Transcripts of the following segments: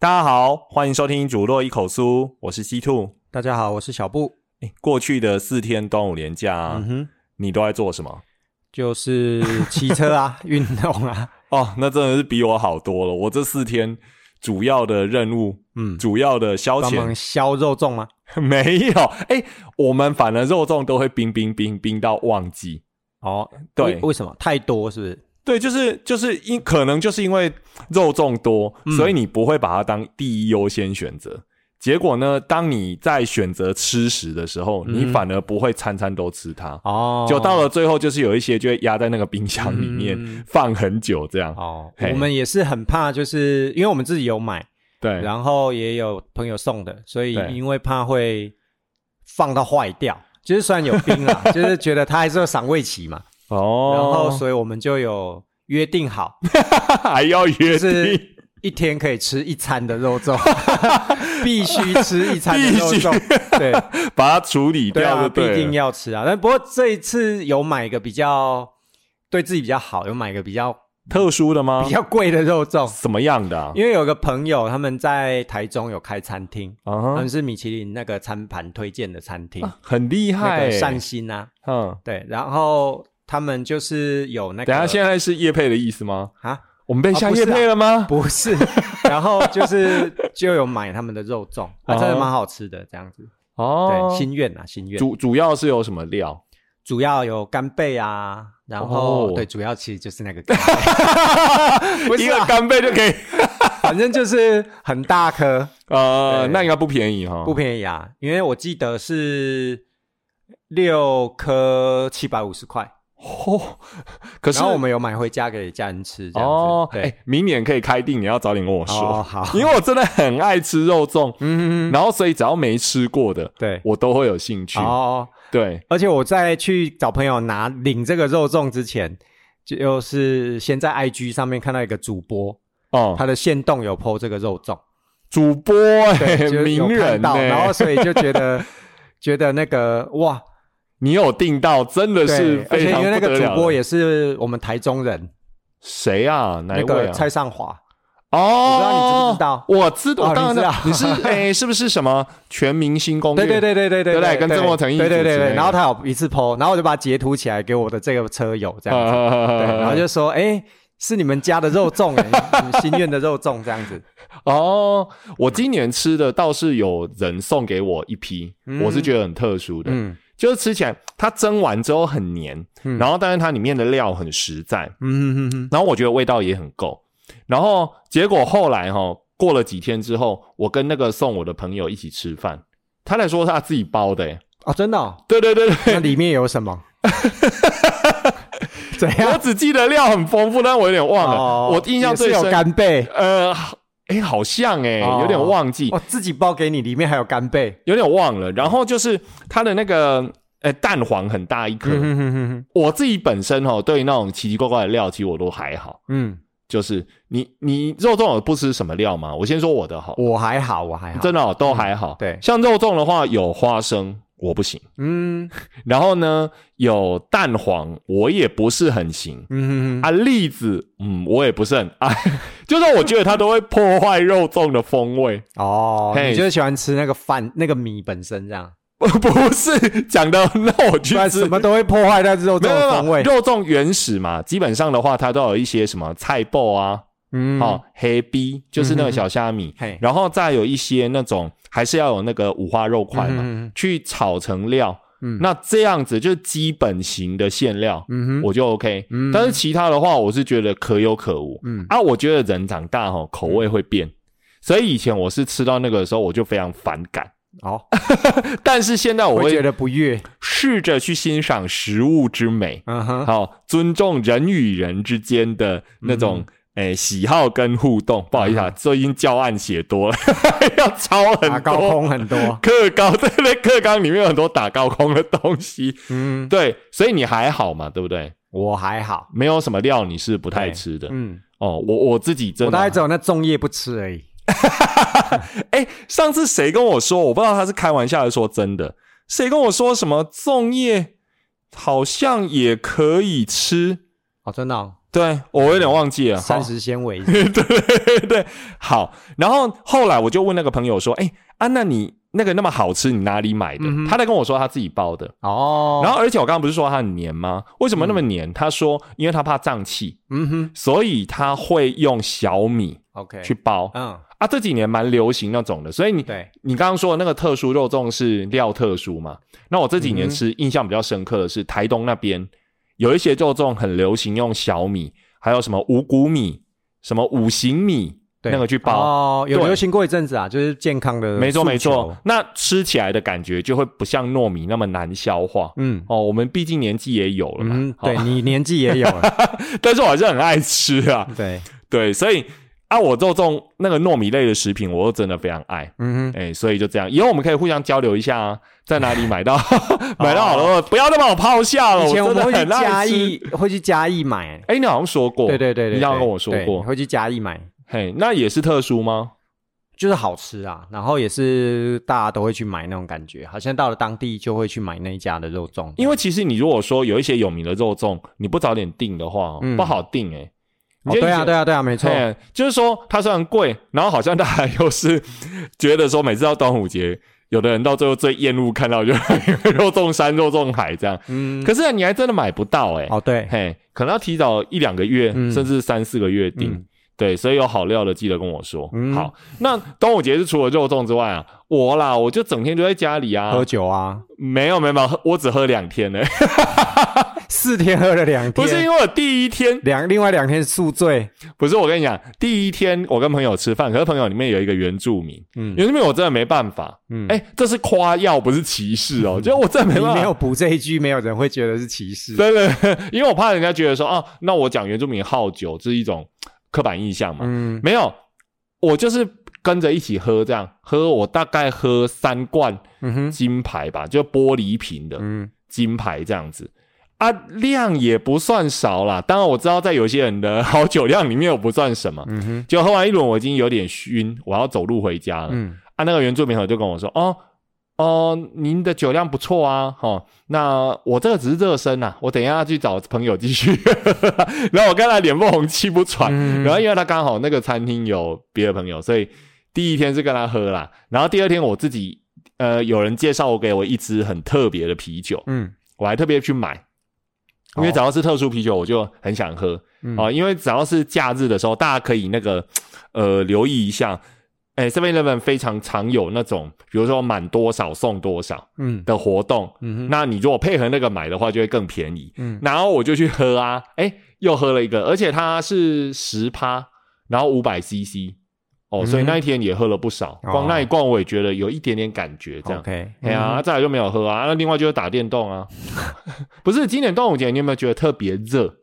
大家好，欢迎收听《煮落一口酥》，我是西兔。大家好，我是小布。诶过去的四天端午连假、嗯哼，你都在做什么？就是骑车啊，运动啊。哦，那真的是比我好多了。我这四天主要的任务，嗯，主要的消遣消肉粽吗？没有。哎，我们反而肉粽都会冰冰冰冰到忘记。哦，对为为什么太多？是不是？对，就是就是因可能就是因为肉粽多，嗯所以你不会把它当第一优先选择。结果呢，当你在选择吃食的时候，你嗯反而不会餐餐都吃它。哦，就到了最后，就是有一些就会压在那个冰箱里面、嗯。放很久，这样。哦，我们也是很怕，就是因为我们自己有买，对，然后也有朋友送的，所以因为怕会放到坏掉，就是虽然有冰啦，就是觉得它还是有赏味期嘛，哦，然后所以我们就有约定好，还要约就是定，一天可以吃一餐的肉粽，必须吃一餐的肉粽，对。把它处理掉就对了。必定要吃啊。但不过这一次有买一个比较对自己比较好，有买一个比较特殊的吗比？较贵的肉粽，什么样的啊？因为有个朋友他们在台中有开餐厅，他啊他们是米其林那个餐盘推荐的餐厅，很厉害欸，个善心啊，嗯，对，然后他们就是有那个等下现在是叶配的意思吗？啊。我们被下哦不是啊叶配了吗？不是，然后就是就有买他们的肉粽，啊，真的哦蛮好吃的，这样子。哦对，，心愿啊，心愿。主主要是有什么料？主要有干贝啊，然后、哦对，主要其实就是那个干贝，不一个干贝就可以，反正就是很大颗，呃，那应该不便宜哈。不便宜啊，因为我记得是六颗七百五十块，哦，可是然后我们有买回家给家人吃，这样子。哦，对，哎，明年可以开定，你要早点跟我哦说，好，因为我真的很爱吃肉粽，嗯，然后所以只要没吃过的，对，我都会有兴趣。哦，对，而且我在去找朋友拿领这个肉粽之前，就是先在 IG 上面看到一个主播，哦，他的线动有 PO 这个肉粽。主播哎，就是有名人看到，呢，然后所以就觉得 觉得那个哇，你有订到，真的是对，而且非常因为那个主播也是我们台中人，谁啊？哪一位啊？那个蔡尚华，哦，我不知道你知不知道。我知我当然你知道。你是哎，是不是什么全明星公园？对对对对对对不对？跟郑国成一起对对对。对，然后他有一次 PO，然后我就把它截图起来给我的这个车友这样子，对，然后就说哎。是你们家的肉粽哎，你们心愿的肉粽这样子，哦，我今年吃的倒是有人送给我一批，嗯。我是觉得很特殊的，嗯就是吃起来它蒸完之后很黏，嗯。然后但是它里面的料很实在，嗯嗯嗯然后我觉得味道也很够，然后结果后来哈、过了几天之后，我跟那个送我的朋友一起吃饭，他来说他自己包的，诶哦，真的哦，对对对对，那里面有什么？怎样？我？只记得料很丰富，但我有点忘了，哦我印象最有深，干贝，呃，哎，好像哎，哦有点忘记，哦，自己包给你，里面还有干贝。有点忘了。然后就是它的那个呃蛋黄很大一颗，嗯哼哼哼哼，我自己本身哦对那种奇奇怪怪的料，其实我都还好。嗯，就是你你肉粽有不吃什么料吗？我先说我的好，我还好，我还好，真的、哦、都还好。对像肉粽的话有花生，我不行。嗯然后呢有蛋黄，我也不是很行。嗯哼哼，啊，栗子，嗯，我也不是很爱，就是我觉得它都会破坏肉粽的风味。哦，嘿。你就是喜欢吃那个饭那个米本身这样，不是讲的，那我什么都会破坏掉肉粽没有没有的风味。肉粽原始嘛，基本上的话，它都有一些什么菜爆啊，嗯，哦，黑逼就是那个小虾米，嘿，然后再有一些那种还是要有那个五花肉块嘛，嗯去炒成料。嗯那这样子就是基本型的馅料，嗯哼，我就 OK。嗯但是其他的话，我是觉得可有可无。嗯啊，我觉得人长大哈、口味会变，所以以前我是吃到那个的时候，我就非常反感。哦，但是现在我会会觉得不悦。试着去欣赏食物之美，嗯哼，好、尊重人与人之间的那种诶、喜好跟互动。不好意思啊，最近教案写多了，要抄打高很多。空很多。课纲对 对，课纲里面有很多打高空的东西。嗯，对，所以你还好嘛，对不对？我还好。没有什么料你是不太吃的。嗯，哦，我我自己真的我大概只有那粽叶不吃而已。哎上次谁跟我说？我不知道他是开玩笑还是说真的。谁跟我说什么粽叶好像也可以吃？哦，真的、哦，对我有点忘记了。膳好食纤维。对对对，好。然后后来我就问那个朋友说：“哎啊，那你那个那么好吃，你哪里买的？”嗯他在跟我说他自己包的。哦，然后而且我刚刚不是说它很黏吗？为什么那么黏？他说因为他怕胀气，嗯哼所以他会用小米，OK，去包。嗯，啊，这几年蛮流行那种的，所以你对，你刚刚说的那个特殊肉粽是料特殊嘛？那我这几年吃印象比较深刻的是台东那边有一些肉粽很流行用小米，还有什么五谷米、什么五行米那个去包。哦，有流行过一阵子啊，就是健康的，没错没错，，那吃起来的感觉就会不像糯米那么难消化。嗯。哦，我们毕竟年纪也有了嘛，嗯，哦对你年纪也有了，但是我还是很爱吃啊，对，对，所以啊，我肉粽那个糯米类的食品，我又真的非常爱，嗯哼，哎、所以就这样，以后我们可以互相交流一下啊，在哪里买到 买到好的肉，不要再把我抛下了，以前我们会去真的很。嘉义，会去嘉义买，哎、你好像说过，对对对你好像跟我说对过，会去嘉义买，嘿，那也是特殊吗？就是好吃啊，然后也是大家都会去买那种感觉，好像到了当地就会去买那一家的肉粽，因为其实你如果说有一些有名的肉粽，你不早点订的话，嗯不好订哎、哦，对啊对啊对啊，没错，嘿就是说它虽然贵，然后好像大家又是觉得说每次到端午节，有的人到最后最厌恶看到就是肉粽山、肉粽海这样，嗯，可是你还真的买不到哎、哦对，嘿，可能要提早一两个月，嗯。甚至三四个月订。嗯对，所以有好料的记得跟我说。嗯。好，那端午节是除了肉粽之外啊，我啦，我就整天就在家里啊，喝酒啊，没有没有没有，喝我只喝两天呢、四天喝了两天，不是因为我第一天，两另外两天宿醉，不是我跟你讲，第一天我跟朋友吃饭，可是朋友里面有一个原住民，嗯原住民我真的没办法，嗯，哎、这是夸耀，不是歧视哦，就我真的没办法，你没有补这一句，没有人会觉得是歧视。真的，因为我怕人家觉得说，啊，那我讲原住民好酒，这是一种刻板印象嘛。嗯，没有，我就是跟着一起喝，这样喝，我大概喝三罐金牌吧，就玻璃瓶的嗯金牌这样子。啊，量也不算少啦。当然我知道，在有些人的 好酒量里面，我不算什么。嗯哼，就喝完一轮，我已经有点晕，我要走路回家了。嗯啊，那个原住民朋友就跟我说：“哦哦，您的酒量不错啊，哦，那我这个只是热身呐、我等一下去找朋友继续。”然后我跟他脸不红气不喘，嗯。然后因为他刚好那个餐厅有别的朋友，所以第一天是跟他喝啦，然后第二天我自己呃有人介绍我给我一支很特别的啤酒，嗯。我还特别去买。因为只要是特殊啤酒，我就很想喝。嗯。啊、因为只要是假日的时候，大家可以那个呃留意一下，哎，Seven Eleven 非常常有那种，比如说满多少送多少嗯的活动，嗯哼那你如果配合那个买的话，就会更便宜。嗯然后我就去喝啊，哎，又喝了一个，而且它是十趴，然后五百 CC，哦，所以嗯那一天也喝了不少。哦光那一罐我也觉得有一点点感觉，这样。，OK，哎呀、啊再来就没有喝啊。那另外就是打电动啊。不是，今年端午节你有没有觉得特别热？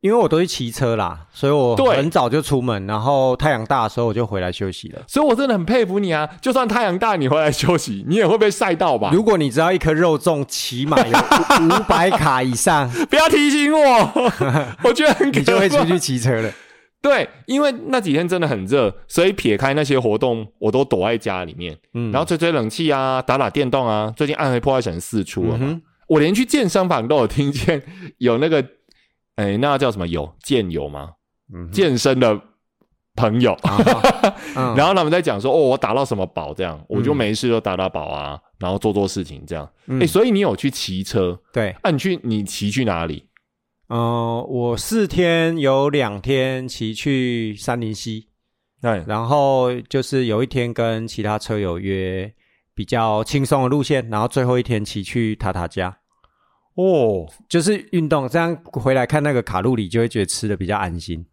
因为我都是骑车啦，所以我很早就出门，然后太阳大的时候我就回来休息了。所以我真的很佩服你啊！就算太阳大，你回来休息，你也会被晒到吧？如果你知道一颗肉粽起码有五百卡以上，不要提醒我，我觉得很可你就会出去骑车了。对，因为那几天真的很热，所以撇开那些活动，我都躲在家里面，嗯，然后吹吹冷气啊，打打电动啊。最近暗黑破坏神四出了嘛，嗯，我连去健身房都有听见有那个，哎，那叫什么友健友吗？嗯健身的朋友，然后他们在讲说，哦，我打到什么宝这样，我就嗯没事就打打宝啊，然后做做事情这样。哎、嗯所以你有去骑车？对，啊，你去你骑去哪里？嗯，我四天有两天骑去三林溪，对，然后就是有一天跟其他车友约比较轻松的路线，然后最后一天骑去塔塔加，哦，就是运动，这样回来看那个卡路里，就会觉得吃的比较安心。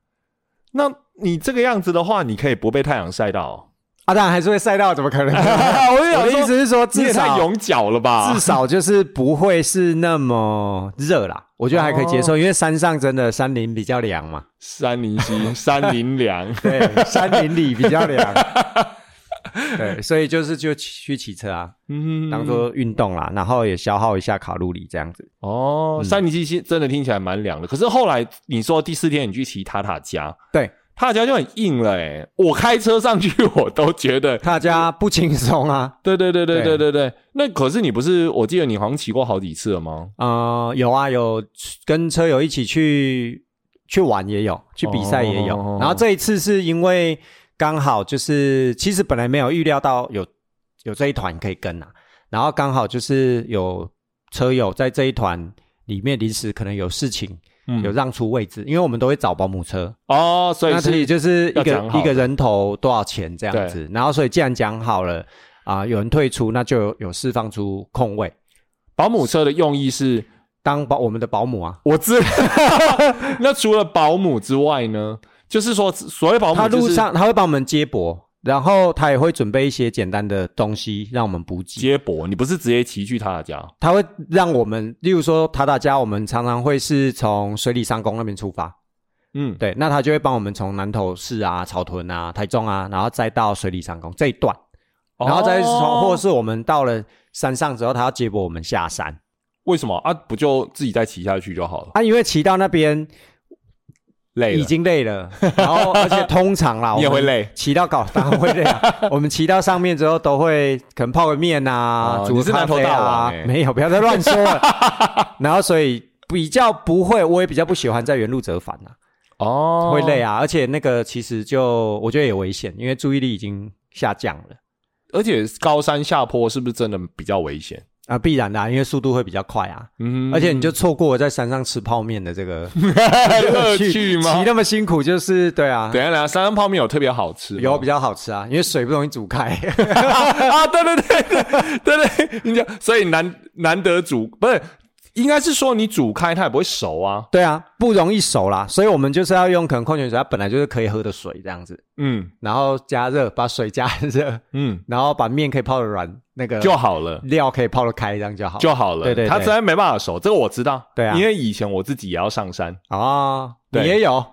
那你这个样子的话，你可以不被太阳晒到、哦。啊，当然还是会晒到，怎么可能？我的意思是说，至少太勇脚了吧？至少就是不会是那么热啦，我觉得还可以接受，哦因为山上真的山林比较凉嘛，山林溪、山林凉。对，山林里比较凉，对所以就是就去骑车啊嗯当做运动啦然后也消耗一下卡路里这样子。哦三零七七真的听起来蛮凉的可是后来你说第四天你去骑塔塔家对。他家就很硬了哎我开车上去我都觉得他家不轻松啊。对对对对对对对。那可是你不是我记得你好像骑过好几次了吗？啊有啊有跟车友一起去去玩也有去比赛也有。然后这一次是因为刚好就是，其实本来没有预料到有有这一团可以跟啊，然后刚好就是有车友在这一团里面临时可能有事情，嗯有让出位置，因为我们都会找保姆车，哦，所以那这里是就是一个一个人头多少钱这样子。然后所以既然讲好了啊、有人退出，那就有有释放出空位，保姆车的用意是，当保我们的保姆啊。我知。那除了保姆之外呢？就是说，所谓保姆、就是，他路上他会帮我们接驳，然后他也会准备一些简单的东西让我们补给。接驳，你不是直接骑去他的家他会让我们，例如说他的家，我们常常会是从水里上宫那边出发，嗯，对，那他就会帮我们从南投市啊、草屯啊、台中啊，然后再到水里上宫这一段，然后再从、哦或者是我们到了山上之后，他要接驳我们下山为什么啊？不就自己再骑下去就好了？啊，因为骑到那边累了已经累了，然后而且通常啦，你也我们会累骑到搞当然会累啊。我们骑到上面之后，都会可能泡个面啊，哦煮个咖啡啊没有，不要再乱说了。然后所以比较不会，我也比较不喜欢在原路折返啊，哦，会累啊。而且那个其实就我觉得也危险，因为注意力已经下降了而且高山下坡是不是真的比较危险？啊，必然的、啊，因为速度会比较快啊。嗯，而且你就错过了在山上吃泡面的这个 乐趣吗 骑？那么辛苦，就是对啊，等一下，等一下，山上泡面有特别好吃？有比较好吃啊，因为水不容易煮开。啊，对对对对对对，你讲，所以难难得煮不是，应该是说你煮开它也不会熟啊。对啊，不容易熟啦，所以我们就是要用可能矿泉水，它本来就是可以喝的水这样子，嗯。然后加热，把水加热，嗯，然后把面可以泡的软，那个就好了。料可以泡的开，这样就好。就好了，对对对。它实在没办法熟，这个我知道。对啊。因为以前我自己也要上山，哦，你对也有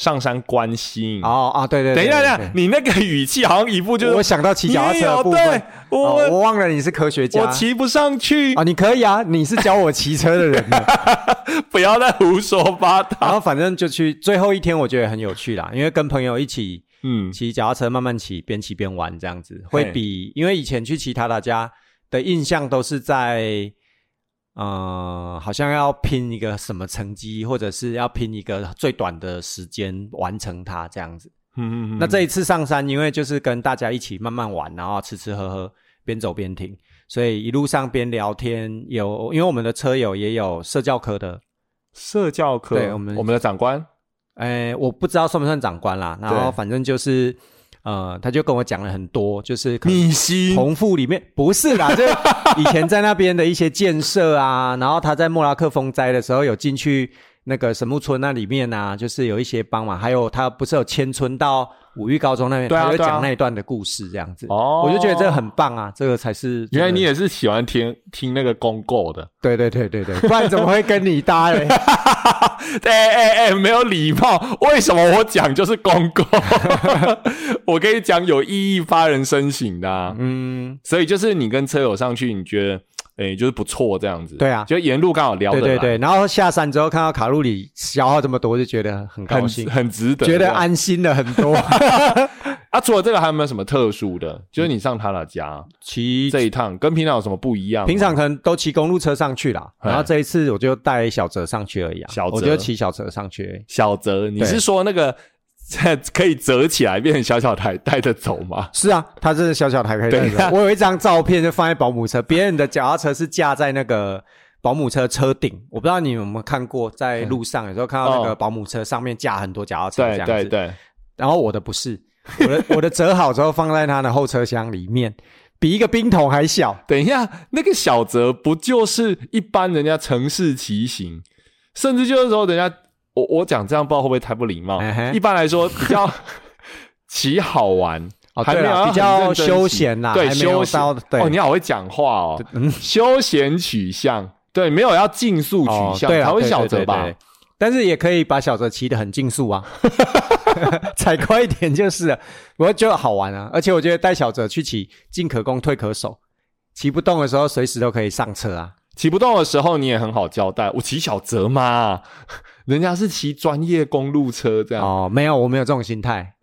上山观星。哦啊，对对，对等一下，等一下，你那个语气好像一副就是我想到骑脚踏车对，我、哦我忘了你是科学家我骑不上去，啊，你可以啊，你是教我骑车的人呢。不要再胡说八道然。后反正就去最后一天，我觉得很有趣啦，因为跟朋友一起嗯，骑脚踏车慢慢骑，边骑边玩这样子，会比因为以前去骑塔塔家的印象都是在，呃，好像要拼一个什么成绩，或者是要拼一个最短的时间完成它这样子。嗯嗯那这一次上山，因为就是跟大家一起慢慢玩，然后吃吃喝喝，边走边听，所以一路上边聊天。有因为我们的车友也有社教科的，社教科，对我们我们的长官，哎，我不知道算不算长官啦。然后反正就是，呃，他就跟我讲了很多，就是可能密西同父里面不是啦，就是以前在那边的一些建设啊，然后他在莫拉克风灾的时候有进去那个神木村那里面啊，就是有一些帮忙，还有他不是有迁村到五育高中那边，他就对啊对啊讲那一段的故事这样子。哦我就觉得这个很棒啊，这个才是原来你也也是喜欢听听那个公购的，对对对对对，不然怎么会跟你搭嘞？哎哎哎，没有礼貌。为什么我讲就是公购？我跟你讲，有意义发人深省的、啊。嗯，所以就是你跟车友上去，你觉得哎、就是不错这样子。对啊就沿路刚好聊得来，对对对，然后下山之后看到卡路里消耗这么多，就觉得很高很兴，很值得，觉得安心了很多。啊。除了这个，还有没有什么特殊的？就是你上他的家骑这一趟，跟平常有什么不一样？平常可能都骑公路车上去啦，哎然后这一次我就带小泽上去而已啊，小泽我就骑小泽上去。小泽，你是说那个可以折起来变成小小台带着走吗？是啊，它这是小小台可以带对啊走。我有一张照片就放在保姆车，别人的脚踏车是架在那个保姆车车顶，我不知道你有没有看过，在路上有时候看到那个哦保姆车上面架很多脚踏车这对样子。对对，然后我的不是，我的 我的折好之后放在它的后车厢里面，比一个冰桶还小。等一下，那个小折不就是一般人家城市骑行，甚至就是说人家我我讲这样不知道会不会太不礼貌。一般来说比较 骑好玩。哦，还没有比较休骑闲啦，对休闲哦，你好会讲话哦，嗯休闲取向，对，没有要竞速取哦，向，对啊，才会小折吧？但是也可以把小泽骑得很竞速啊，踩快一点就是了。我觉得好玩啊，而且我觉得带小泽去骑，进可攻退可守，骑不动的时候随时都可以上车啊。骑不动的时候，你也很好交代。我骑小泽嘛，人家是骑专业公路车这样。哦，没有，我没有这种心态，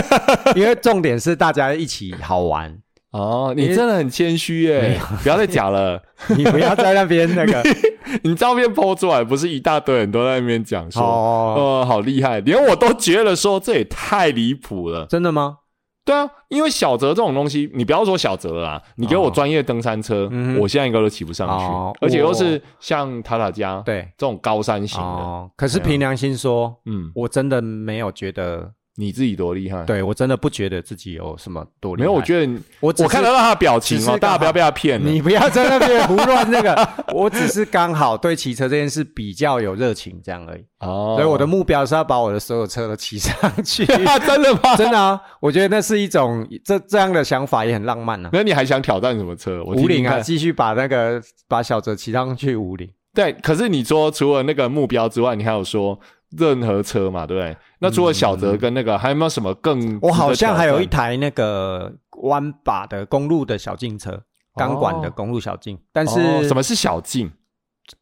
因为重点是大家一起好玩。哦，你真的很谦虚耶！不要再讲了，你不要在那边那个，你照片 po 出来，不是一大堆人都在那边讲说，哦，呃，好厉害，连我都觉得说这也太离谱了。真的吗？对啊，因为小泽这种东西，你不要说小泽啦，你给我专业登山车，嗯我现在应该都骑不上哦去，而且又是像塔塔加对，这种高山型的，哦，可是凭良心说，嗯，我真的没有觉得，你自己多厉害？，对我真的不觉得自己有什么多厉害。没有，我觉得我我看得到他的表情哦，大家不要被他骗了。你不要在那边胡乱那个，我只是刚好对骑车这件事比较有热情，这样而已。哦，所以我的目标是要把我的所有车都骑上去。啊，真的吗？真的啊，我觉得那是一种这这样的想法也很浪漫啊。那你还想挑战什么车？五岭啊，继续把那个把小泽骑上去五岭。对，可是你说除了那个目标之外，你还有说任何车嘛，对不对？那除了小泽跟那个，还有没有什么更？我好像还有一台那个弯把的公路的小径车，钢管的公路小径，但是、哦什么是小径？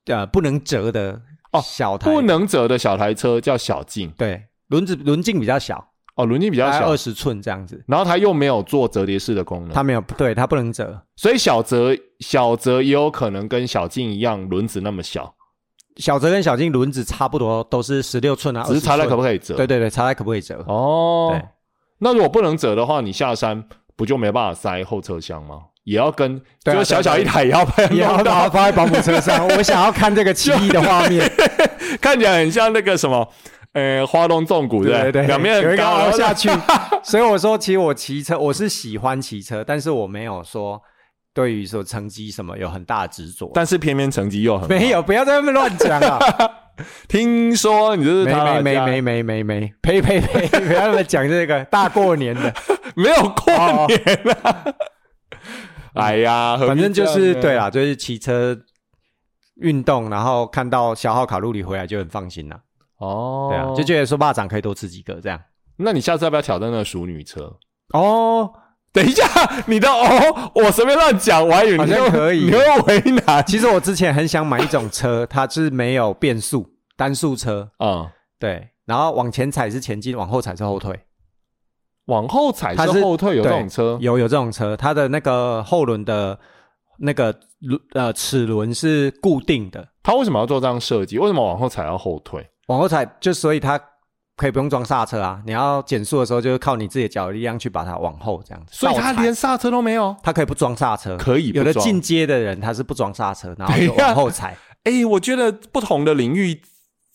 呃不能折的哦小台，不能折的小台车叫小径对轮子轮径比较小，哦，轮径比较小二，十寸这样子。然后它又没有做折叠式的功能，它没有对，它不能折。所以小泽小泽也有可能跟小径一样，轮子那么小，小泽跟小径轮子差不多，都是十六寸啊，只是差在可不可可以折。对对对，差在可不可以折？哦对，那如果不能折的话，你下山不就没办法塞后车厢吗？也要跟，就是小小一台也要被也要把它，放在保姆车上。我想要看这个奇异的画面。看起来很像那个什么，呃，花龙纵谷，对不对对，两边有一个很高，下去。所以我说，其实我骑车，我是喜欢骑车，但是我没有说对于说成绩什么有很大的执着。但是偏偏成绩又很好没。有，不要在那边乱讲啊！听说你就是没没没没没没没，呸呸呸！不要那么讲这个大过年的，没有过年啊！哎呀，反正就是对啦，就是骑车运动，然后看到消耗卡路里回来就很放心啦。哦，对啊，就觉得说蚂蚱可以多吃几个这样。那你下次要不要挑战那个熟女车？哦，等一下，你的哦，我随便乱讲，我还以为好你会像可以你又为难其实我之前很想买一种车，它是没有变速单速车，啊、对，然后往前踩是前进，往后踩是后退。往后踩是是后退，有这种车有有这种车，它的那个后轮的那个轮呃齿轮是固定的，它为什么要做这样设计？为什么往后踩要后退？往后踩就所以它可以不用装刹车啊，你要减速的时候就是靠你自己的脚力量去把它往后这样子。所以它连刹车都没有。它可以不装刹车，可以不有的进阶的人他是不装刹车，然后往后踩。哎，我觉得不同的领域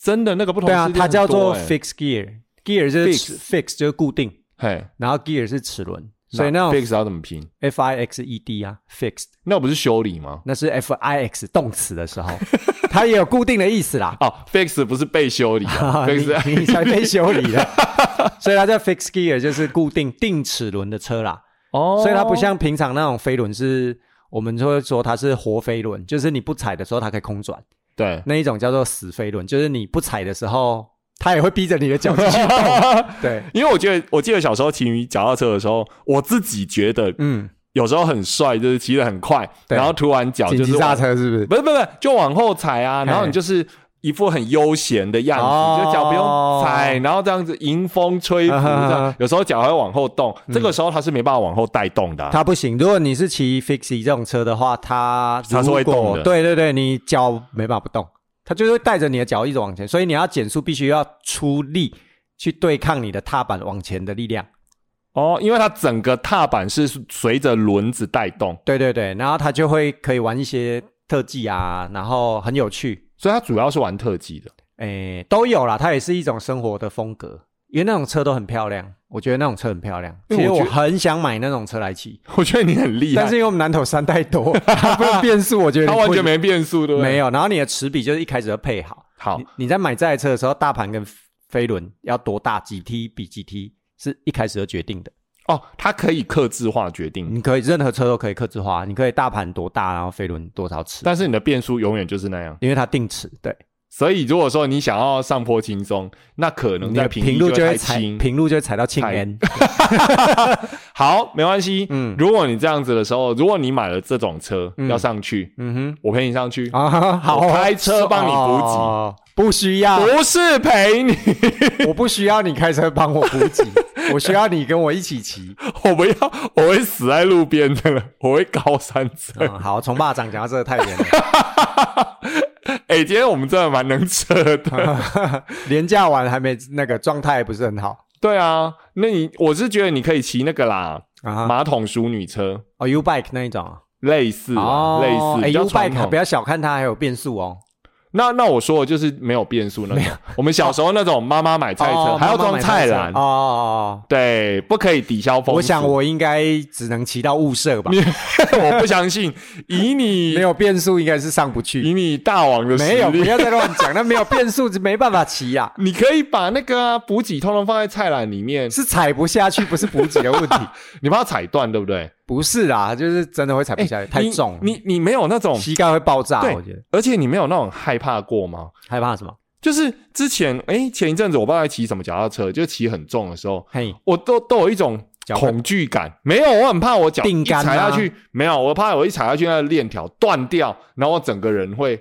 真的那个不同对啊，它叫做很多欸 fix gear，gear 就是 Fix fix 就是固定，嘿，然后 gear 是齿轮，所以那种 fix 要怎么拼？F I X E D 啊，fixed 那不是修理吗？那是 F I X 动词的时候，它也有固定的意思啦。哦，fix 不是被修理啊，fix 你你才被修理了，所以它叫 fix gear，就是固定定齿轮的车啦。哦，所以它不像平常那种飞轮是，我们就会说它是活飞轮，就是你不踩的时候它可以空转，对，那一种叫做死飞轮，就是你不踩的时候，它也会逼着你的脚继续动。对，因为我觉得，我记得小时候骑脚踏车的时候，我自己觉得嗯，有时候很帅，就是骑得很快，对。然后突然脚就是刹车是不是？不是不是，就往后踩啊，然后你就是一副很悠闲的样子，哦。就脚不用踩，然后这样子迎风吹拂，啊哈哈这样有时候脚还会往后动，这个时候它是没办法往后带动的啊、它不行。如果你是骑 Fixie 这种车的话，它它是会动的。对对对，你脚没办法不动，它就会带着你的脚一直往前，所以你要减速，必须要出力去对抗你的踏板往前的力量。哦，因为它整个踏板是随着轮子带动，对对对，然后它就会可以玩一些特技啊，然后很有趣，所以它主要是玩特技的。诶，都有啦。它也是一种生活的风格，因为那种车都很漂亮，我觉得那种车很漂亮。其实我很想买那种车来骑，我觉得你很厉害，但是因为我们南头山太多，它不是变速，我觉得它完全没没变速，对不对？没有。然后你的齿比就是一开始要配好，好你，你在买这台车的时候，大盘跟飞轮要多大，几 T 比几 T 是一开始就决定的。哦，它可以克制化决定，你可以任何车都可以克制化，你可以大盘多大，然后飞轮多少齿，但是你的变速永远就是那样。因为它定齿，对。所以如果说你想要上坡轻松，那可能在平平路就会踩，平路就会踩到庆踩 N。好，没关系。嗯。如果你这样子的时候，如果你买了这种车、嗯。要上去，嗯哼。我陪你上去，啊，好，我开车帮你补给。哦。不需要，不是陪你，我不需要你开车帮我补给，我需要你跟我一起骑。我不要，我会死在路边的了，我会高山车。嗯，好，从霸掌讲到这个太远了，哎、今天我们真的蛮能扯的。廉价完还没那个状态不是很好对啊，那你我是觉得你可以骑那个啦。马桶淑女车，哦，U bike 那一种啊类似类似哎，U bike 不。要小看它，还有变速哦。那那我说的就是没有变速那种，我们小时候那种妈妈买菜车、哦还要装菜篮，哦哦哦。对，不可以抵消风速。我想我应该只能骑到雾社吧，我不相信，以你 没有变速应该是上不去。以你大王的实力，没有，不要再乱讲，那没有变速没办法骑呀、你可以把那个啊补给通通放在菜篮里面，是踩不下去，不是补给的问题，你怕它踩断，对不对？不是啦，就是真的会踩不下去，太你重，你你没有那种膝盖会爆炸，对我觉得而且你没有那种害怕过吗？害怕什么？就是之前哎、前一阵子我不知道在骑什么脚踏车，就骑很重的时候，嘿，我都都有一种恐惧感。没有，我很怕我脚一踩下去，没有，我怕我一踩下去那个链条断掉，然后我整个人会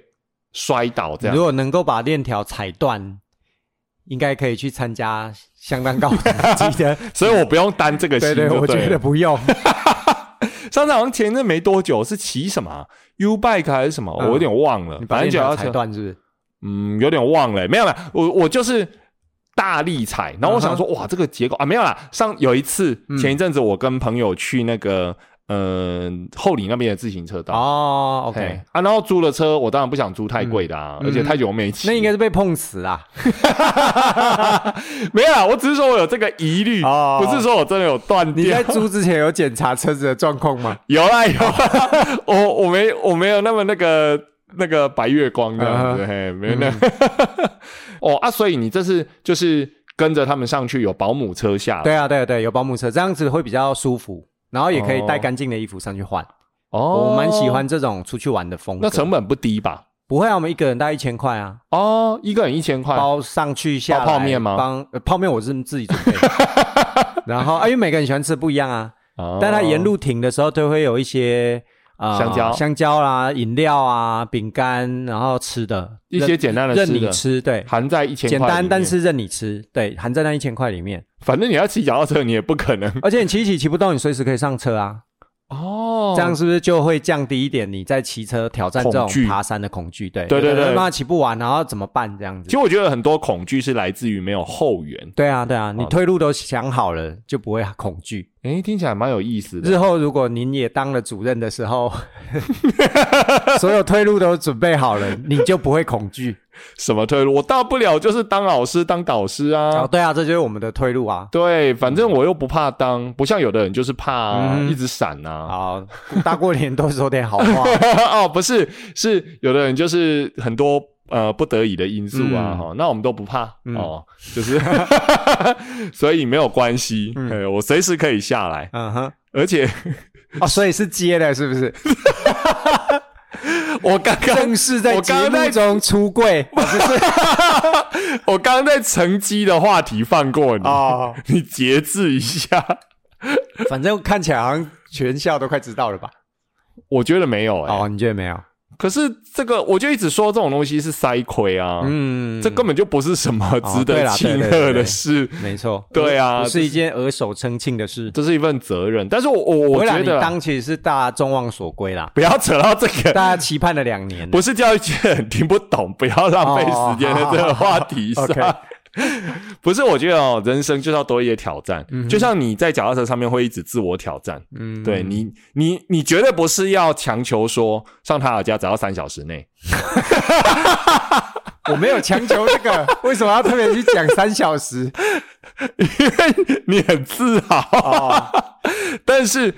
摔倒这样如。果能够把链条踩断，应该可以去参加相当高等级的。所以我不用担这个心对对，我觉得不用。上次好像前阵没多久是骑什么啊？U bike 还是什么，嗯。我有点忘了反正链条踩断是不是？嗯，有点忘了、没有没有，我我就是大力踩，然后我想嗯说，哇，这个结构啊，没有啦。上有一次嗯。前一阵子我跟朋友去那个呃后里那边的自行车道。哦，OK，啊，然后租了车，我当然不想租太贵的啊，嗯而且太久没骑。那应该是被碰瓷啦。没有啦，我只是说我有这个疑虑，哦不是说我真的有断掉你在。租之前有检查车子的状况吗？有 啦有啦，我我没我没有那么那个那个白月光这样子，嗯嘿，没有那。哦啊，所以你这次就是跟着他们上去，有保姆车下，对啊，对啊对，有保姆车，这样子会比较舒服，然后也可以哦带干净的衣服上去换。哦，我蛮喜。欢这种出去玩的风格。那成本不低吧？不会啊，我们一个人大概一千块啊，哦，一个人一千块，包上去下包泡面吗帮呃泡面我是自己准备的，然后啊，因为每个人喜欢吃不一样啊，哦但他沿路停的时候都会有一些呃香蕉。香蕉啦、饮料啊、饼干，然后吃的一些简单的任你吃，对，含在一千简单块里面。但是任你吃，对，含在那一千块里面。反正你要骑脚踏车，你也不可能。而且你骑一骑骑不动，你随时可以上车啊，哦这样是不是就会降低一点你在骑车挑战这种恐惧爬山的恐惧？对对对对有的人妈骑不完，然后怎么办？这样子其实。我觉得很多恐惧是来自于没有后援。对啊，对啊，你哦退路都想好了，就不会恐惧。诶，听起来蛮有意思的。日后如果您也当了主任的时候，所有退路都准备好了，你就不会恐惧。什么退路？我大不了就是当老师、当导师啊。哦，对啊，这就是我们的退路啊。对，反正我又不怕当，不像有的人就是怕、啊嗯一直闪呐啊。好，大过年多说点好话。哦，不是，是有的人就是很多呃不得已的因素啊，嗯哈、那我们都不怕、嗯哦，就是 所以没有关系，嗯哎我随时可以下来，嗯哼，而且哦，所以是接的，是不是？我刚刚正式在节目中出柜，哦不是？我刚刚在乘机的话题放过你，哦，你节制一下。反正看起来好像全校都快知道了吧？我觉得没有哎、哦，你觉得没有？可是这个我就一直说这种东西是塞亏啊，嗯，这根本就不是什么值得庆贺的事，没错。对啊不是一件额手称庆的事。这是一份责任。但是我我我觉得当其实是大家众望所归啦，不要扯到这个，大家期盼了两年。不是教育界很听不懂，不要浪费时间在这个话题上。不是，我觉得哦，人生就是要多一些挑战。就像你在脚踏车上面会一直自我挑战，嗯，对你，你，你绝对不是要强求说上他尔家只要三小时内。我没有强求这个，为什么要特别去讲三小时？因为你很自豪，哦，但是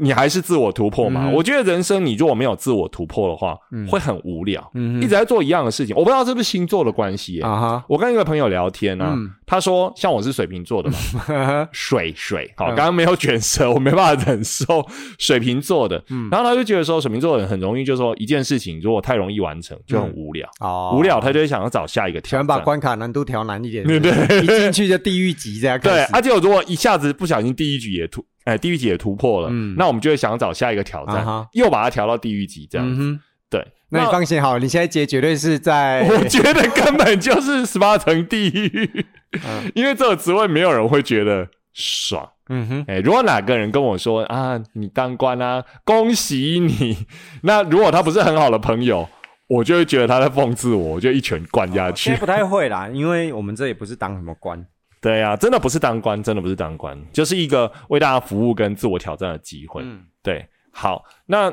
你还是自我突破嘛。嗯我觉得人生你如果没有自我突破的话，嗯。会很无聊，嗯一直在做一样的事情。我不知道是不是星座的关系、耶啊哈，我跟一个朋友聊天啊，嗯。他说像我是水瓶座的嘛，水水，好，嗯。刚刚没有卷舌，我没办法忍受水瓶座的，嗯。然后他就觉得说水瓶座的人很容易，就说一件事情如果太容易完成就很无聊，哦，无聊他就会想要找下一个挑战把。关卡难度调难一点，对对，一进去就地狱级这样对，始，而且如果一下子不小心第一局也突，哎，地狱级也突破了，嗯那我们就会想找下一个挑战，又把它调到地狱级这样子。嗯哼，对，那你放心好，你现在接绝对是在 我觉得根本就是十八层地狱，嗯因为这个职位没有人会觉得爽。嗯哼，哎、如果哪个人跟我说啊，你当官啊，恭喜你，那如果他不是很好的朋友，我就会觉得他在讽刺我，我就一拳灌下去。现在不太会啦，因为我们这也不是当什么官，对啊，真的不是当官，真的不是当官，就是一个为大家服务跟自我挑战的机会。嗯，对，好，那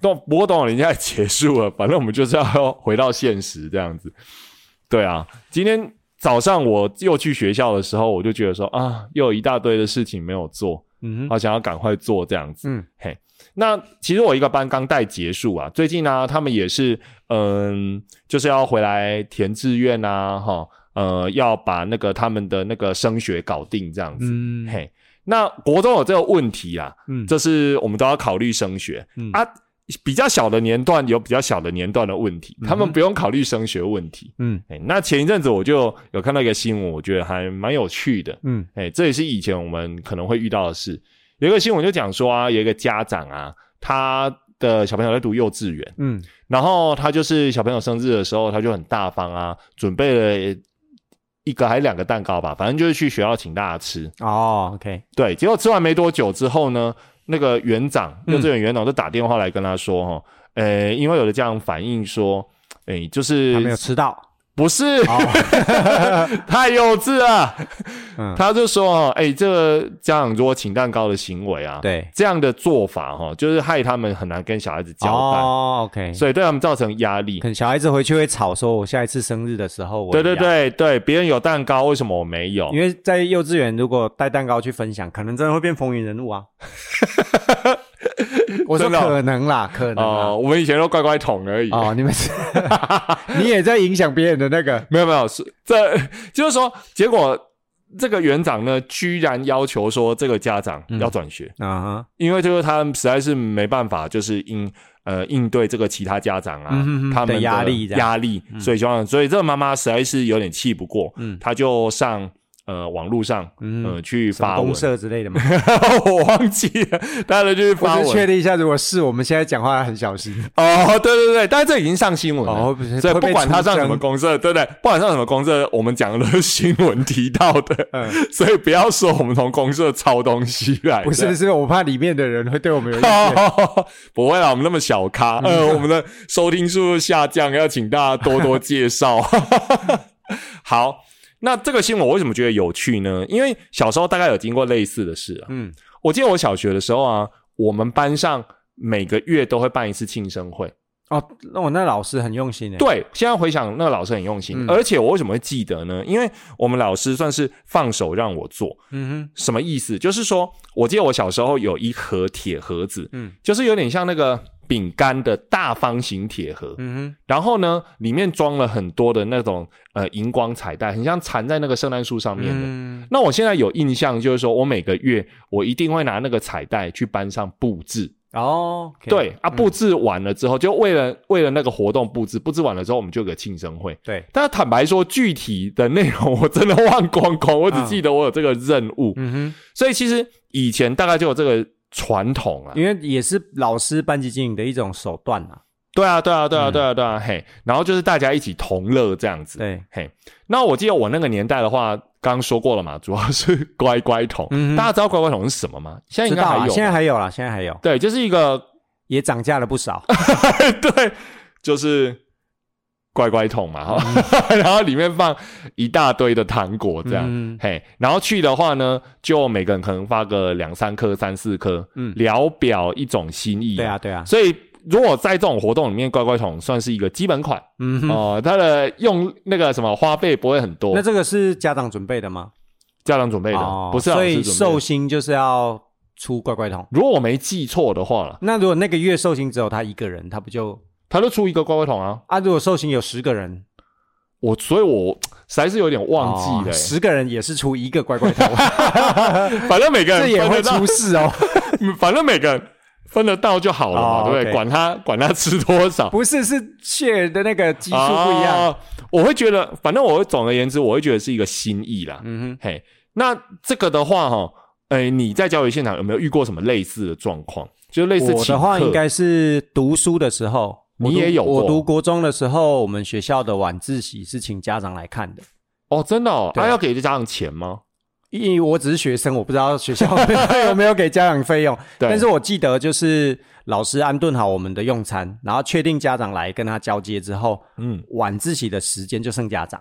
动不过董人家也结束了，反正我们就是要回到现实这样子。对啊，今天早上我又去学校的时候，我就觉得说啊，又有一大堆的事情没有做，嗯，好想要赶快做这样子。嗯嘿，那其实我一个班刚带结束啊，最近呢、他们也是嗯，就是要回来填志愿啊，哈，呃，要把那个他们的那个升学搞定这样子。嗯嘿，那国中有这个问题啊，嗯，这是我们都要考虑升学、嗯啊。比较小的年段有比较小的年段的问题，他们不用考虑升学问题。嗯哎、那前一阵子我就有看到一个新闻，我觉得还蛮有趣的。嗯哎、这也是以前我们可能会遇到的事。有一个新闻就讲说啊，有一个家长啊，他的小朋友在读幼稚园，嗯然后他就是小朋友生日的时候，他就很大方啊，准备了一个还是两个蛋糕吧，反正就是去学校请大家吃。哦，OK，对，结果吃完没多久之后呢，那个园长，嗯。幼稚园园长就打电话来跟他说，哈、呃，因为有的家长反映说，诶，就是他没有吃到，不是、哦，太幼稚了，嗯，他就说，哦，哎，这个家长如果请蛋糕的行为啊，对，这样的做法哈、就是害他们很难跟小孩子交代，哦，OK，所以对他们造成压力。可。能小孩子回去会吵，说我下一次生日的时候，我对对，对对，别人有蛋糕，为什么我没有？因为在幼稚园如果带蛋糕去分享，可能真的会变风云人物啊。我说可能啦，可能哦、我们以前都乖乖桶而已。哦，你们是，你也在影响别人的那个，没有没有，是这就是说，结果这个园长呢，居然要求说这个家长要转学，啊，因为就是他实在是没办法，就是应呃应对这个其他家长啊、嗯哼哼他们的压力压力，所以希望，所以这个妈妈实在是有点气不过，嗯。她就上呃网络上嗯呃去发文公，社之类的嘛。我忘记了，大家就去我发文确定一下，如果是我们现在讲话很小心哦，对对对，但是这已经上新闻了。哦，不是，所以不管他上什么，公社，对不对？不管上什么公社，我们讲的都是新闻提到的，嗯，所以不要说我们从公社抄东西来的。不是，是我怕里面的人会对我们有意见。不会啦，我们那么小咖，嗯呃，我们的收听数下降，要请大家多多介绍。好，那这个新闻我为什么觉得有趣呢？因为小时候大概有经过类似的事啊。嗯，我记得我小学的时候啊，我们班上每个月都会办一次庆生会。哦，那我那老师很用心诶。对，现在回想那个老师很用心，嗯而且我为什么会记得呢？因为我们老师算是放手让我做，嗯哼什么意思？就是说我记得我小时候有一盒铁盒子，嗯就是有点像那个饼干的大方形铁盒，哼，嗯然后呢，里面装了很多的那种呃荧光彩带，很像缠在那个圣诞树上，面的。嗯。那我现在有印象，就是说我每个月我一定会拿那个彩带去班上布置，哦对啊，嗯。布置完了之后，就为了为了那个活动布置，布置完了之后，我们就有个庆生会。对，但是坦白说，具体的内容我真的忘光光，我只记得我有这个任务。嗯哼，所以其实以前大概就有这个传统啊。因为也是老师班级经营的一种手段啊。对啊，对啊，对啊，嗯对啊，对啊，嘿，然后就是大家一起同乐这样子。对，嘿，那我记得我那个年代的话，刚刚说过了嘛，主要是乖乖桶。嗯大家知道乖乖桶是什么吗？现在应该还有吧，现在还有啦，现在还有，对，就是一个也涨价了不少。对，就是乖乖桶嘛，哈、然后里面放一大堆的糖果这样，嗯。嘿，然后去的话呢，就每个人可能发个两三颗、三四颗，嗯。聊表一种心意、对啊，，对啊，所以如果在这种活动里面，乖乖桶算是一个基本款。嗯哼。哦、它的用那个什么花费不会很多。那，这个是家长准备的吗？家长准备的，哦不是老所以师准备的。寿星就是要出乖乖桶。如果我没记错的话了，那如果那个月寿星只有他一个人，他不就他就出一个乖乖桶啊。啊？如果寿星有十个人，我所以，我实在是有点忘记了、哦十个人也是出一个乖乖桶，反正每个人这也会得到出事哦。嗯反正每个人分得到就好了嘛，哦对不对？OK 管他管他吃多少，不是，是 share 的那个基数不一样。啊我会觉得，反正我会总而言之，我会觉得是一个心意啦。嗯嘿，那这个的话，哈，哎，你在教育现场有没有遇过什么类似的状况？就是类似哼，我的话应该是读书的时候，你也有过我读国中的时候，我们学校的晚自习是请家长来看的。哦，真的哦，对他要给家长钱吗？因为我只是学生，我不知道学校 有没有给家长费用，对但是我记得就是老师安顿好我们的用餐，然后确定家长来跟他交接之后，嗯，晚自习的时间就剩家长，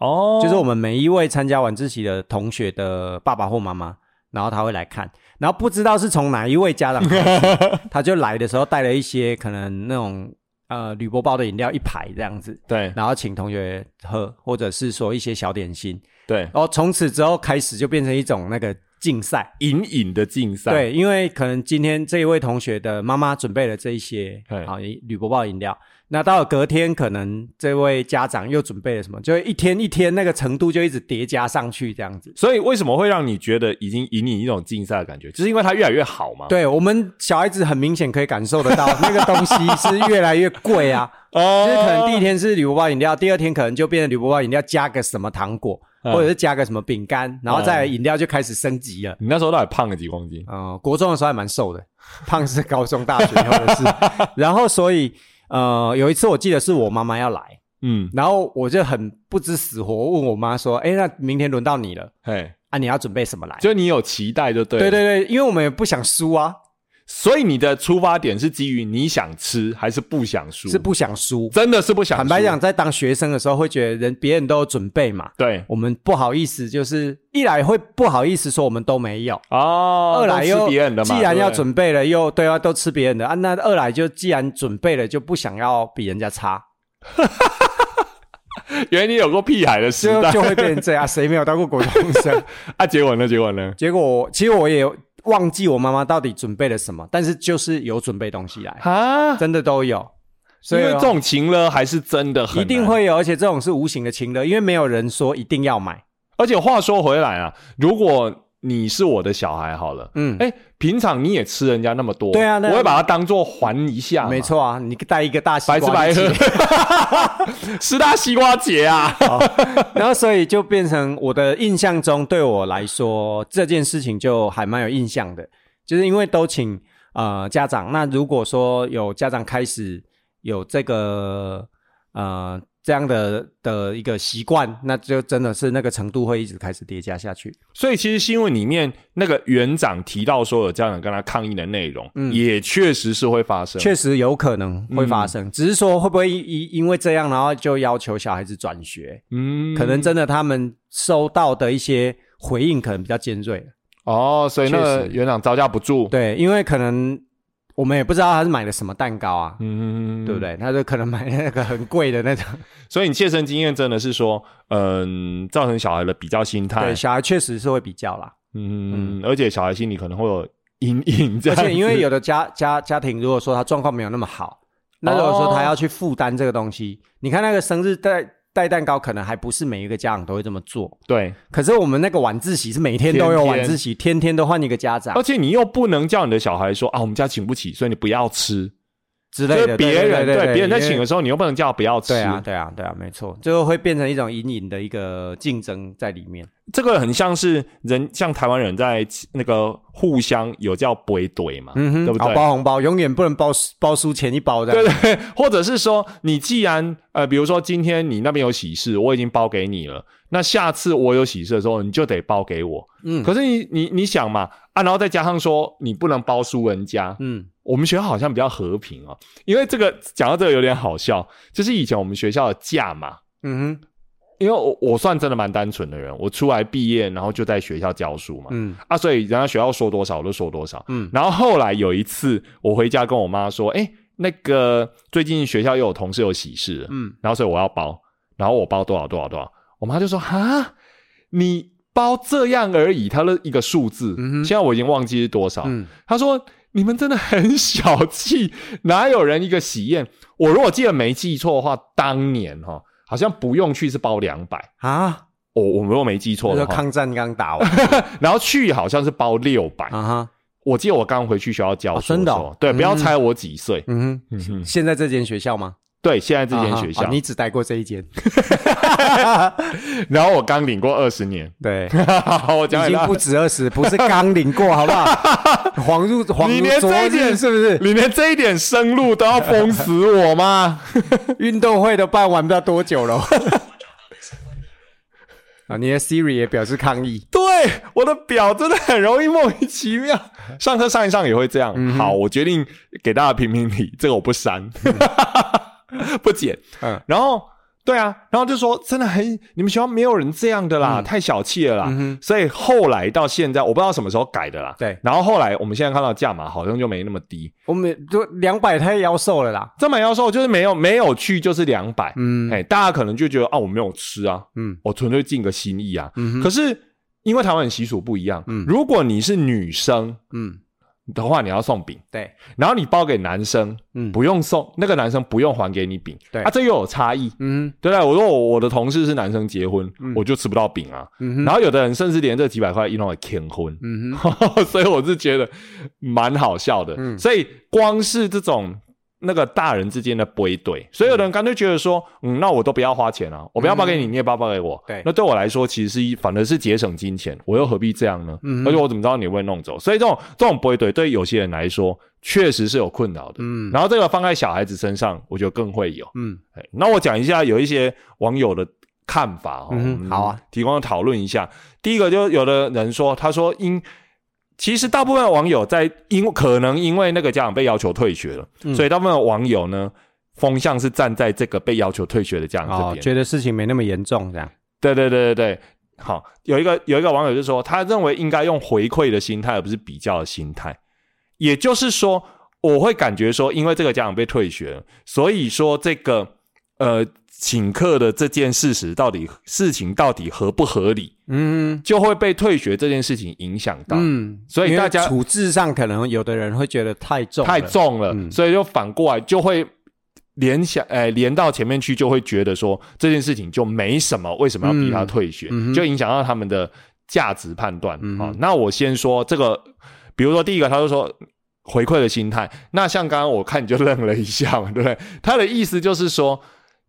哦就是我们每一位参加晚自习的同学的爸爸或妈妈，然后他会来看，然后不知道是从哪一位家长 他就来的时候带了一些可能那种呃铝箔包的饮料一排这样子，对然后请同学喝，或者是说一些小点心，对，然后从此之后开始就变成一种那个竞赛。隐隐的竞赛，对，因为可能今天这一位同学的妈妈准备了这一些嘿好铝箔包饮料，那到了隔天，可能这位家长又准备了什么，就一天一天那个程度就一直叠加上去，这样子。所以为什么会让你觉得已经引你一种竞赛的感觉？就是因为它越来越好嘛。对我们小孩子很明显可以感受得到，那个东西是越来越贵啊。哦就是可能第一天是铝箔包饮料，第二天可能就变成铝箔包饮料加个什么糖果，嗯或者是加个什么饼干，然后再饮料就开始升级了。你那时候到底胖了几公斤？呃，国中的时候还蛮瘦的，胖是高中、大学以后的事。然后所以呃，有一次我记得是我妈妈要来，嗯，然后我就很不知死活问我妈说：“哎，那明天轮到你了嘿，啊，你要准备什么来就你有期待就？”对。对对对，因为我们也不想输啊，所以你的出发点是基于你想吃还是不想输？是不想输。真的是不想输。坦白讲，在当学生的时候，会觉得人别人都有准备嘛，对我们不好意思，就是一来会不好意思说我们都没有，哦，二来又吃别人的嘛，既然要准备了，又对啊，都吃别人的啊，那二来就既然准备了，就不想要比人家差，原来你有过屁孩的时代就就会变成这样。谁没有当过国中生？啊？结果呢？结果呢？结果其实我也忘记我妈妈到底准备了什么，但是就是有准备东西来，啊，真的都有。所以哦因为这种情了还是真的很一定。会有，而且这种是无形的情乐，因为没有人说一定要买。而且话说回来啊，如果你是我的小孩好了，嗯，哎，平常你也吃人家那么多，对啊我会把它当做还一下，没错啊，你带一个大西瓜白吃白喝，十大西瓜节啊，然后所以就变成我的印象中，对我来说这件事情就还蛮有印象的，就是因为都请呃家长，那如果说有家长开始有这个呃这样的的一个习惯，那就真的是那个程度会一直开始叠加下去。所以其实新闻里面那个园长提到说有家长跟他抗议的内容，嗯也确实是会发生。确实有可能会发生，只是说会不会因因为这样，然后就要求小孩子转学？嗯可能真的他们收到的一些回应可能比较尖锐。哦，所以那个园长招架不住，对，因为可能我们也不知道他是买的什么蛋糕啊，嗯，对不？对？他就可能买那个很贵的那种。所以你切身经验真的是说，嗯，造成小孩的比较心态对，，小孩确实是会比较啦，嗯，而且小孩心里可能会有阴影，这样而且因为有的家家家庭，如果说他状况没有那么好，那如果说他要去负担这个东西，你看那个生日带带蛋糕，可能还不是每一个家长都会这么做。对，可是我们那个晚自习是每天都有晚自习，天天都换一个家长而且你又不能叫你的小孩说啊，我们家请不起，所以你不要吃。之类的。就是别人对对别人在请的时候，你又不能叫不要吃。对啊，对啊，对啊，没错，最后会变成一种隐隐的一个竞争在里面。这个很像是人，像台湾人在那个互相有叫“背怼”嘛，嗯哼，对不对？包红包永远不能包包输钱一包的。对对，或者是说，你既然呃，比如说今天你那边有喜事，我已经包给你了，那下次我有喜事的时候，你就得包给我。嗯。可是你你你想嘛啊，然后再加上说你不能包输人家，嗯。我们学校好像比较和平哦，因为这个讲到这个有点好笑，就是以前我们学校的价嘛，嗯哼。因为我我算真的蛮单纯的人，我出来毕业然后就在学校教书嘛，嗯。啊，所以人家学校说多少我就说多少，嗯。然后后来有一次我回家跟我妈说，哎，那个最近学校又有同事有喜事，嗯。然后所以我要包，然后我包多少多少多少，我妈就说哈，你包这样而已，他的一个数字，现在我已经忘记是多少。嗯，他说：“你们真的很小气，哪有人一个喜宴？我如果记得没记错的话，当年哈、好像不用去是包两百，啊，我我如果没记错那的话，个抗战刚打完 然后去好像是包六百、啊哈，我记得我刚回去学校教书哦真的哦。对，不要猜我几岁。嗯哼，现在这间学校吗？对，现在这间学校，你只待过这一间，然后我刚领过二十年，对，我已经不止二十，不是刚领过，好不好？黄入黄你连这一点，是不是？你连这一点生路都要封死我吗？运动会都办完不知道多久了。啊，你的 Siri 也表示抗议。对，我的表真的很容易莫名其妙，上课上一上也会这样。好，我决定给大家评评理，这个我不删，不减。嗯然后对啊，然后就说真的很，你们学校没有人这样的啦，太小气了啦。嗯所以后来到现在，我不知道什么时候改的啦。对然后后来我们现在看到价码好像就没那么低，我们就两百太妖兽了啦。这买妖兽就是没有没有去就是两百。嗯哎，大家可能就觉得啊，我没有吃啊，嗯我纯粹尽个心意啊。嗯哼可是因为台湾人习俗不一样，嗯如果你是女生嗯，的话，你要送饼，对，然后你包给男生，嗯。不用送，那个男生不用还给你饼，对。啊，这又有差异，嗯。对不对？我说我我的同事是男生结婚，我就吃不到饼啊，嗯然后有的人甚至连这几百块一弄来填婚，嗯哼，所以我是觉得蛮好笑的。嗯。所以光是这种那个大人之间的不对，所以有的人干脆觉得说，嗯，那我都不要花钱啊，我不要包给你，你也不要包给我。对那对我来说其实是一反而是节省金钱，我又何必这样呢？嗯而且我怎么知道你会弄走？所以这种这种不对，对有些人来说确实是有困扰的。嗯然后这个放在小孩子身上，我觉得更会有。嗯哎那我讲一下有一些网友的看法哦，嗯好啊，提供讨论一下。第一个就有的人说，他说因其实大部分的网友在因可能因为那个家长被要求退学了，嗯所以大部分的网友呢风向是站在这个被要求退学的家长这哦，边。觉得事情没那么严重，这样。对对对对对，好，有一个有一个网友就说，他认为应该用回馈的心态，而不是比较的心态。也就是说，我会感觉说，因为这个家长被退学了，所以说这个呃请客的这件事实到底事情到底合不合理，嗯就会被退学这件事情影响到，嗯，所以大家处置上可能有的人会觉得太重，太重了，嗯所以就反过来就会。联想，呃，连到前面去，就会觉得说这件事情就没什么，为什么要逼他退学？就影响到他们的价值判断。嗯哼好，那我先说这个，比如说第一个，他就说回馈的心态。那像刚刚我看你就愣了一下嘛，对不对？他的意思就是说，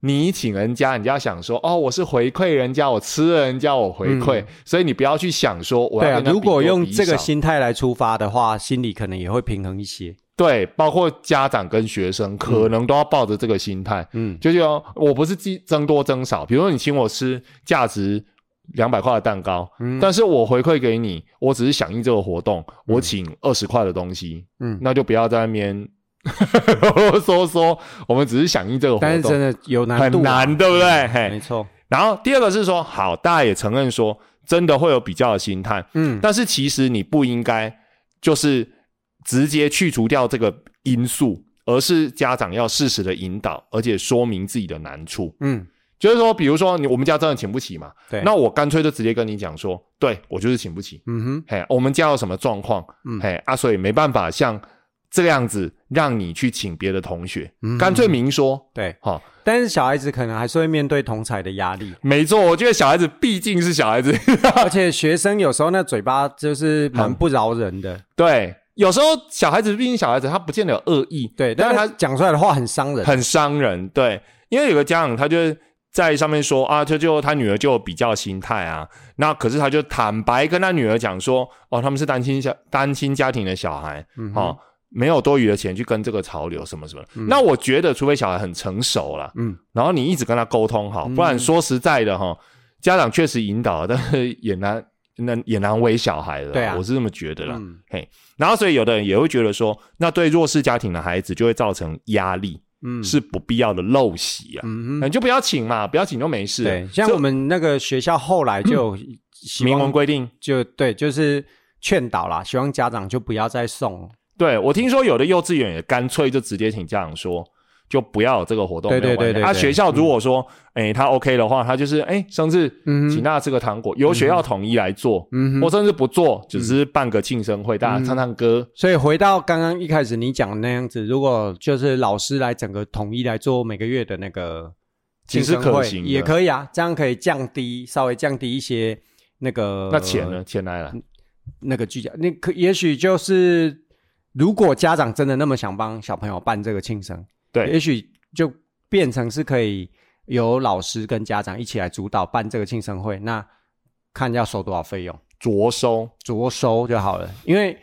你请人家，人家想说，哦，我是回馈人家，我吃了人家，我回馈，所以你不要去想说我如果用这个心态来出发的话，心里可能也会平衡一些。对，包括家长跟学生，可能都要抱着这个心态。嗯。就就我不是争争多增少，比如说你请我吃价值两百块的蛋糕，嗯。但是我回馈给你，我只是响应这个活动，我请二十块的东西，嗯，那就不要在那边啰啰嗦嗦，我们只是响应这个活动，但是真的有难度啊，很难，对不对？嘿，没错。然后第二个是说，好，大家也承认说，真的会有比较的心态，嗯。但是其实你不应该就是直接去除掉这个因素，而是家长要适时的引导，而且说明自己的难处。嗯，就是说，比如说你我们家真的请不起嘛，对。那我干脆就直接跟你讲说，对我就是请不起，嗯哼，嘿，我们家有什么状况，嗯。嘿啊，所以没办法像这个样子让你去请别的同学，嗯。干脆明说，对。好、但是小孩子可能还是会面对同才的压力，没错，我觉得小孩子毕竟是小孩子，而且学生有时候那嘴巴就是蛮不饶人的，对，有时候小孩子毕竟小孩子，他不见得有恶意，对。但但是他讲出来的话很伤人，很伤人，对，因为有个家长他就在上面说啊，就就他女儿就有比较心态啊，那可是他就坦白跟他女儿讲说，哦，他们是单亲小单亲家庭的小孩，嗯哦，没有多余的钱去跟这个潮流什么什么，那我觉得除非小孩很成熟了，嗯，然后你一直跟他沟通好，不然说实在的哈，家长确实引导，但是也难。那也难为小孩了，对啊我是这么觉得啦。嗯嘿，然后所以有的人也会觉得说，那对弱势家庭的孩子就会造成压力，嗯是不必要的陋习啊，嗯哼，你就不要请嘛，不要请就没事。对。像我们那个学校后来就明文望规定，就对，就是劝导啦，希望家长就不要再送。对我听说有的幼稚园也干脆就直接请家长说，就不要有这个活动。对对对对啊，对学校如果说，哎、他 OK 的话，他就是，哎、生日嗯哼。请大家吃个糖果，由学校统一来做，嗯哼。或甚至不做，只是办个庆生会，大家唱唱歌。所以回到刚刚一开始你讲的那样子，如果就是老师来整个统一来做每个月的那个其实庆生会可行也可以啊，这样可以降低稍微降低一些那个那钱呢？钱来了，那个聚焦，那可也许就是如果家长真的那么想帮小朋友办这个庆生，对也许就变成是可以由老师跟家长一起来主导办这个庆生会，那看要收多少费用，酌收。酌收就好了，因为。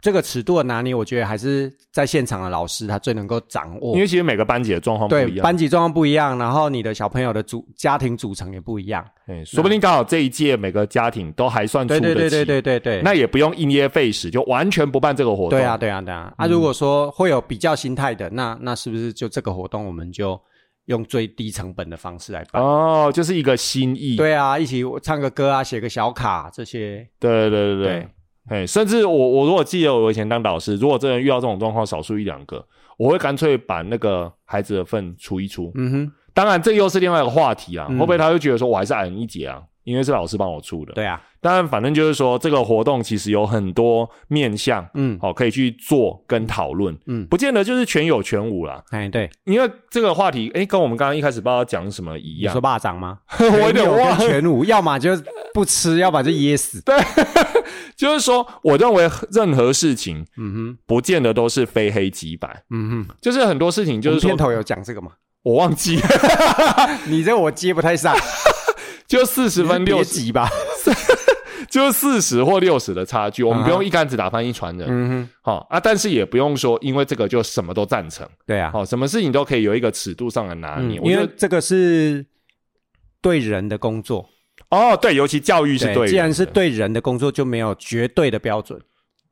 这个尺度的拿捏，我觉得还是在现场的老师他最能够掌握因。为其实每个班级的状况不一样，班级状况不一样，然后你的小朋友的组家庭组成也不一样。哎，说不定刚好这一届每个家庭都还算出得起，对对对对对对对。那也不用因噎废食，就完全不办这个活动。对啊，对啊，对啊。啊，如果说会有比较心态的，那那是不是就这个活动我们就用最低成本的方式来办？哦，就是一个心意。对啊，一起唱个歌啊，写个小卡这些。对对对对对哎，甚至我我如果记得我以前当导师，如果真的遇到这种状况，少数一两个，我会干脆把那个孩子的份出一出。嗯哼，当然，这又是另外一个话题啊，嗯会不会他会觉得说我还是矮人一截啊？因为是老师帮我出的。对啊，当然，反正就是说这个活动其实有很多面向，嗯好、可以去做跟讨论，嗯，不见得就是全有全无啦。哎，对，因为这个话题，哎，跟我们刚刚一开始不知道讲什么一样你说，霸掌吗？我有点全有忘跟全无，要么就不吃，要么就噎死。对 就是说，我认为任何事情嗯哼，不见得都是非黑即白，嗯哼，就是很多事情就是说片，头有讲这个吗？我忘记，你这我接不太上，就四十分六别十，急吧。就四十或六十的差距，我们不用一竿子打翻一船人，嗯哼，好、啊，但是也不用说因为这个就什么都赞成，对啊，好、什么事情都可以有一个尺度上的拿嗯捏。，我觉得因为这个是对人的工作，哦，对，尤其教育是对的，既然是对人的工作，就没有绝对的标准，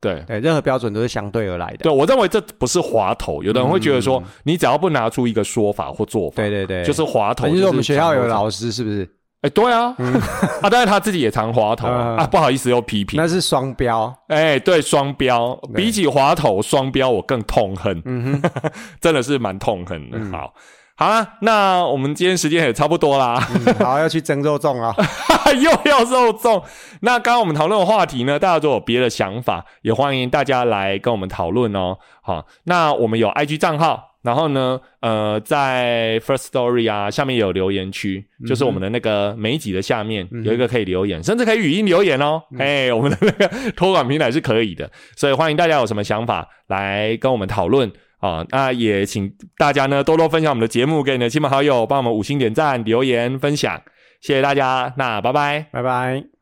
对。对，任何标准都是相对而来的。对，我认为这不是滑头，有的人会觉得说，嗯你只要不拿出一个说法或做法，对对对，就是滑头。就是我们学校有，老师是不是？哎，对啊，啊，但是他自己也常滑头啊，嗯啊不好意思又批评，那是双标。哎，对，双标，比起滑头双标，我更痛恨，真的是蛮痛恨的。嗯好，好啦，那我们今天时间也差不多啦，嗯好，要去蒸肉粽啊。又要肉粽。那刚刚我们讨论的话题呢，大家都有别的想法，也欢迎大家来跟我们讨论哦。好，那我们有 IG 账号。然后呢，呃，在 First Story 啊下面有留言区，就是我们的那个每一集的下面有一个可以留言，甚至可以语音留言哦。哎、我们的那个托管平台是可以的，所以欢迎大家有什么想法来跟我们讨论啊。那也请大家呢多多分享我们的节目给你的亲朋好友，帮我们五星点赞、留言、分享，谢谢大家。那拜拜。拜拜。